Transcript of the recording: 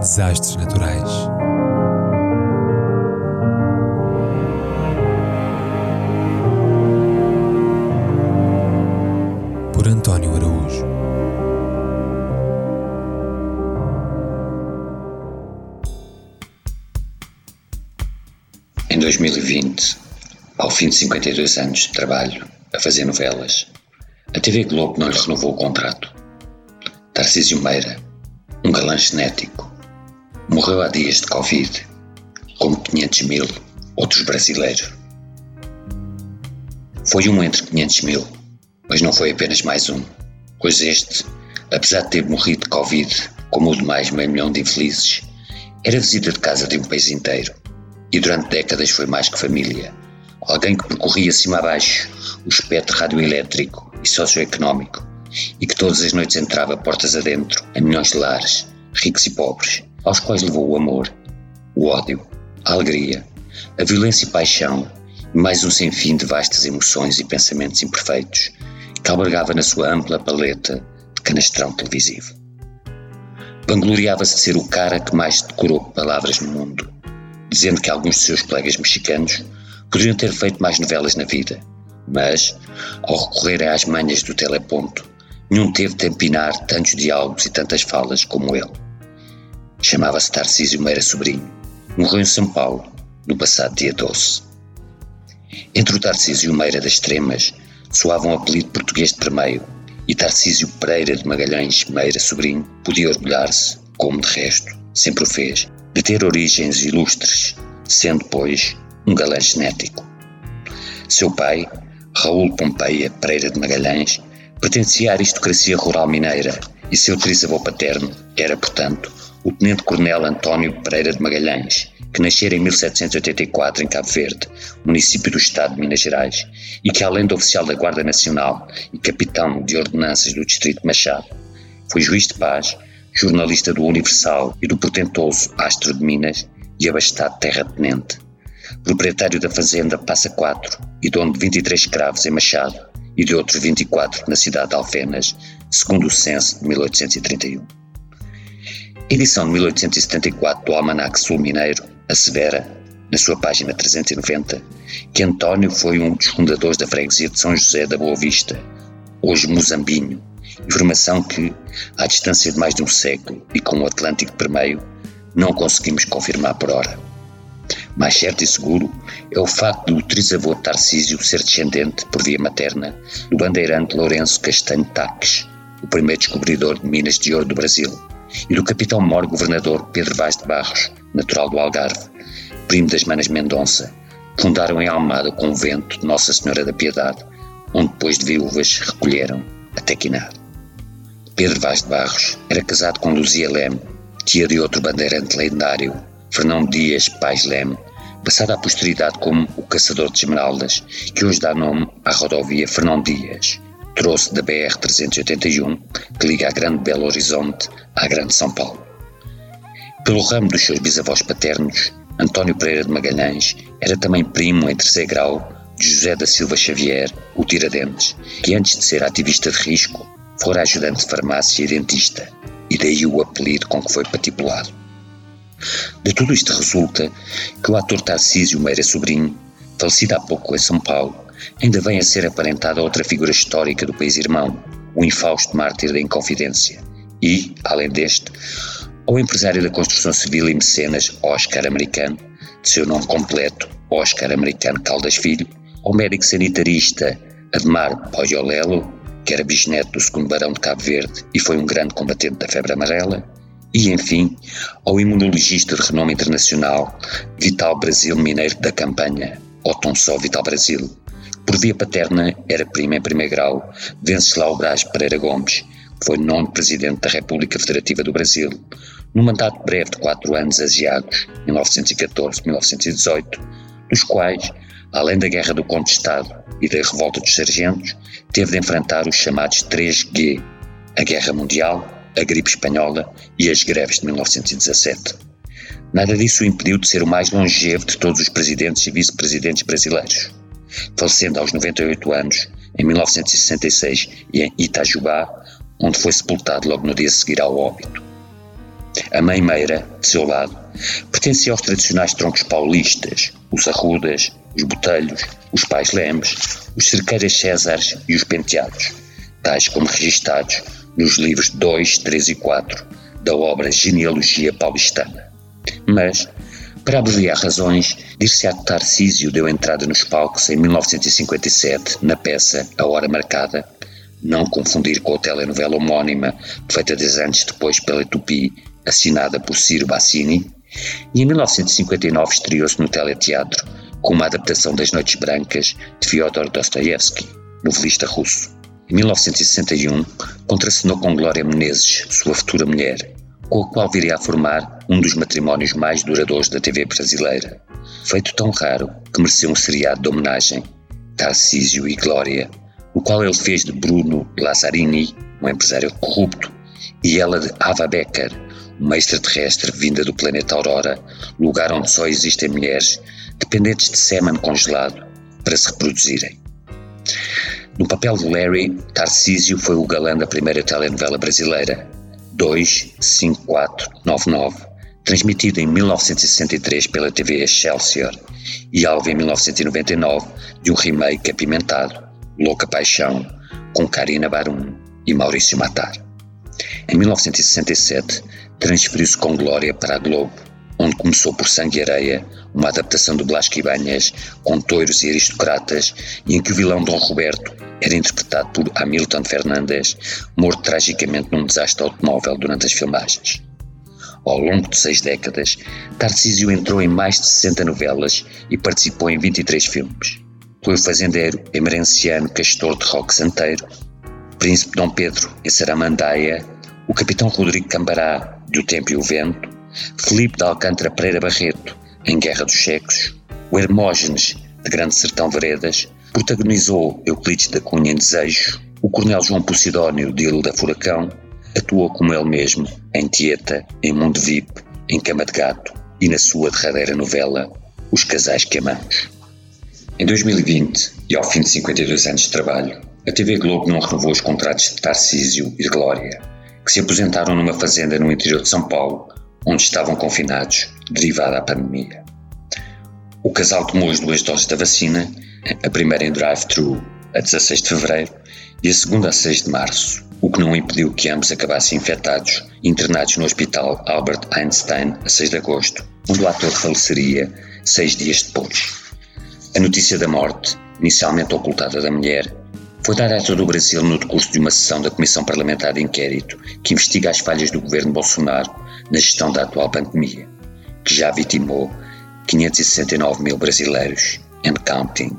Desastres naturais. Por António Araújo. Em 2020, ao fim de 52 anos de trabalho a fazer novelas, a TV Globo não lhe renovou o contrato. Tarcísio Meira, um galã genético, morreu há dias de Covid, como 500 mil outros brasileiros. Foi um entre 500 mil, mas não foi apenas mais um, pois este, apesar de ter morrido de Covid, como o demais meio milhão de infelizes, era visita de casa de um país inteiro e durante décadas foi mais que família. Alguém que percorria cima abaixo o espectro radioelétrico e socioeconómico e que todas as noites entrava portas adentro a milhões de lares, ricos e pobres, aos quais levou o amor, o ódio, a alegria, a violência e paixão, e mais um sem fim de vastas emoções e pensamentos imperfeitos, que albergava na sua ampla paleta de canastrão televisivo. Vangloriava-se de ser o cara que mais decorou palavras no mundo, dizendo que alguns de seus colegas mexicanos poderiam ter feito mais novelas na vida, mas, ao recorrerem às manhas do teleponto, Nenhum teve de empinar tantos diálogos e tantas falas como ele. Chamava-se Tarcísio Meira Sobrinho. Morreu em São Paulo, no passado dia 12. Entre o Tarcísio Meira das Extremas soava um apelido português de permeio e Tarcísio Pereira de Magalhães Meira Sobrinho podia orgulhar-se, como de resto sempre o fez, de ter origens ilustres, sendo, pois, um galã genético. Seu pai, Raul Pompeia Pereira de Magalhães, Pertencia à aristocracia rural mineira e seu trisavô paterno era, portanto, o Tenente-Coronel António Pereira de Magalhães, que nascera em 1784 em Cabo Verde, município do estado de Minas Gerais, e que, além de oficial da Guarda Nacional e capitão de ordenanças do Distrito de Machado, foi juiz de paz, jornalista do Universal e do portentoso Astro de Minas e abastado terra-tenente. Proprietário da fazenda Passa Quatro e dono de 23 escravos em Machado, e de outros 24 na cidade de Alfenas, segundo o censo de 1831. Edição de 1874 do Almanac Sul Mineiro assevera, na sua página 390, que António foi um dos fundadores da freguesia de São José da Boa Vista, hoje Mozambinho, informação que, à distância de mais de um século e com o Atlântico permeio, não conseguimos confirmar por hora. Mais certo e seguro é o facto do trisavô Tarcísio ser descendente, por via materna, do bandeirante Lourenço Castanho Taques, o primeiro descobridor de minas de ouro do Brasil, e do capitão mor governador Pedro Vaz de Barros, natural do Algarve, primo das Manas Mendonça, fundaram em Almada o convento de Nossa Senhora da Piedade, onde depois de viúvas recolheram até Quinar. Pedro Vaz de Barros era casado com Luzia Leme, tia de outro bandeirante lendário, Fernão Dias Pais Leme, passado à posteridade como o Caçador de Esmeraldas, que hoje dá nome à rodovia Fernão Dias, trouxe da BR-381, que liga a Grande Belo Horizonte à Grande São Paulo. Pelo ramo dos seus bisavós paternos, António Pereira de Magalhães era também primo em terceiro grau de José da Silva Xavier, o Tiradentes, que antes de ser ativista de risco, fora ajudante de farmácia e dentista, e daí o apelido com que foi patipulado. De tudo isto resulta que o ator Tarcísio Meira Sobrinho, falecido há pouco em São Paulo, ainda vem a ser aparentado a outra figura histórica do país irmão, o infausto mártir da Inconfidência, e, além deste, ao empresário da construção civil e mecenas Oscar Americano, de seu nome completo Oscar Americano Caldas Filho, ao médico sanitarista Admar Poiolelo, que era bisneto do segundo barão de Cabo Verde e foi um grande combatente da febre amarela, e, enfim, ao imunologista de renome internacional Vital Brasil Mineiro da Campanha, Otton Só Vital Brasil. Por via paterna, era prima em primeiro grau Venceslau Braz Pereira Gomes, que foi nono presidente da República Federativa do Brasil, num mandato breve de quatro anos asiagos, 1914-1918, dos quais, além da Guerra do Contestado e da Revolta dos Sargentos, teve de enfrentar os chamados 3G, a Guerra Mundial, a gripe espanhola e as greves de 1917. Nada disso o impediu de ser o mais longevo de todos os presidentes e vice-presidentes brasileiros, falecendo aos 98 anos em 1966 em Itajubá, onde foi sepultado logo no dia a seguir ao óbito. A mãe Meira, de seu lado, pertencia aos tradicionais troncos paulistas, os Arrudas, os Botelhos, os Pais Lemos, os Cerqueiras Césares e os Penteados, tais como registados nos livros 2, 3 e 4 da obra Genealogia Paulistana. Mas, para abreviar razões, dir-se-á Tarcísio deu entrada nos palcos em 1957 na peça A Hora Marcada, não confundir com a telenovela homónima feita 10 anos depois pela Tupi, assinada por Ciro Bassini, e em 1959 estreou-se no teleteatro com uma adaptação das Noites Brancas de Fyodor Dostoevsky, novelista russo. Em 1961, contracenou com Glória Menezes, sua futura mulher, com a qual viria a formar um dos matrimónios mais duradouros da TV brasileira. Feito tão raro que mereceu um seriado de homenagem, Tarcísio e Glória, no qual ele fez de Bruno Lazzarini, um empresário corrupto, e ela de Ava Becker, uma extraterrestre vinda do planeta Aurora, lugar onde só existem mulheres dependentes de sêmen congelado para se reproduzirem. No papel de Larry, Tarcísio foi o galã da primeira telenovela brasileira, 25499, transmitido em 1963 pela TV Excelsior e alvo em 1999 de um remake apimentado, Louca Paixão, com Karina Barum e Maurício Matar. Em 1967, transferiu-se com glória para a Globo, onde começou por Sangue e Areia, uma adaptação do Blasco Ibanez com toiros e aristocratas, e em que o vilão Dom Roberto era interpretado por Hamilton Fernandes, morto tragicamente num desastre automóvel durante as filmagens. Ao longo de seis décadas, Tarcísio entrou em mais de 60 novelas e participou em 23 filmes. Foi o fazendeiro emerenciano Castor de Roque Santeiro, Príncipe Dom Pedro em Saramandaia, o Capitão Rodrigo Cambará de O Tempo e o Vento, Felipe de Alcântara Pereira Barreto, em Guerra dos Checos, o Hermógenes, de Grande Sertão Veredas, protagonizou Euclides da Cunha em Desejo, o Coronel João Posidónio de Ilha da Furacão, atuou como ele mesmo em Tieta, em Mundo VIP, em Cama de Gato e na sua derradeira novela Os Casais que Amamos. Em 2020, e ao fim de 52 anos de trabalho, a TV Globo não renovou os contratos de Tarcísio e de Glória, que se aposentaram numa fazenda no interior de São Paulo onde estavam confinados, derivada da pandemia. O casal tomou as duas doses da vacina, a primeira em drive-thru a 16 de fevereiro e a segunda a 6 de março, o que não impediu que ambos acabassem infectados e internados no Hospital Albert Einstein a 6 de agosto, onde o ator faleceria seis dias depois. A notícia da morte, inicialmente ocultada da mulher, foi dada a todo o Brasil no decurso de uma sessão da Comissão Parlamentar de Inquérito que investiga as falhas do governo Bolsonaro na gestão da atual pandemia, que já vitimou 569 mil brasileiros and counting.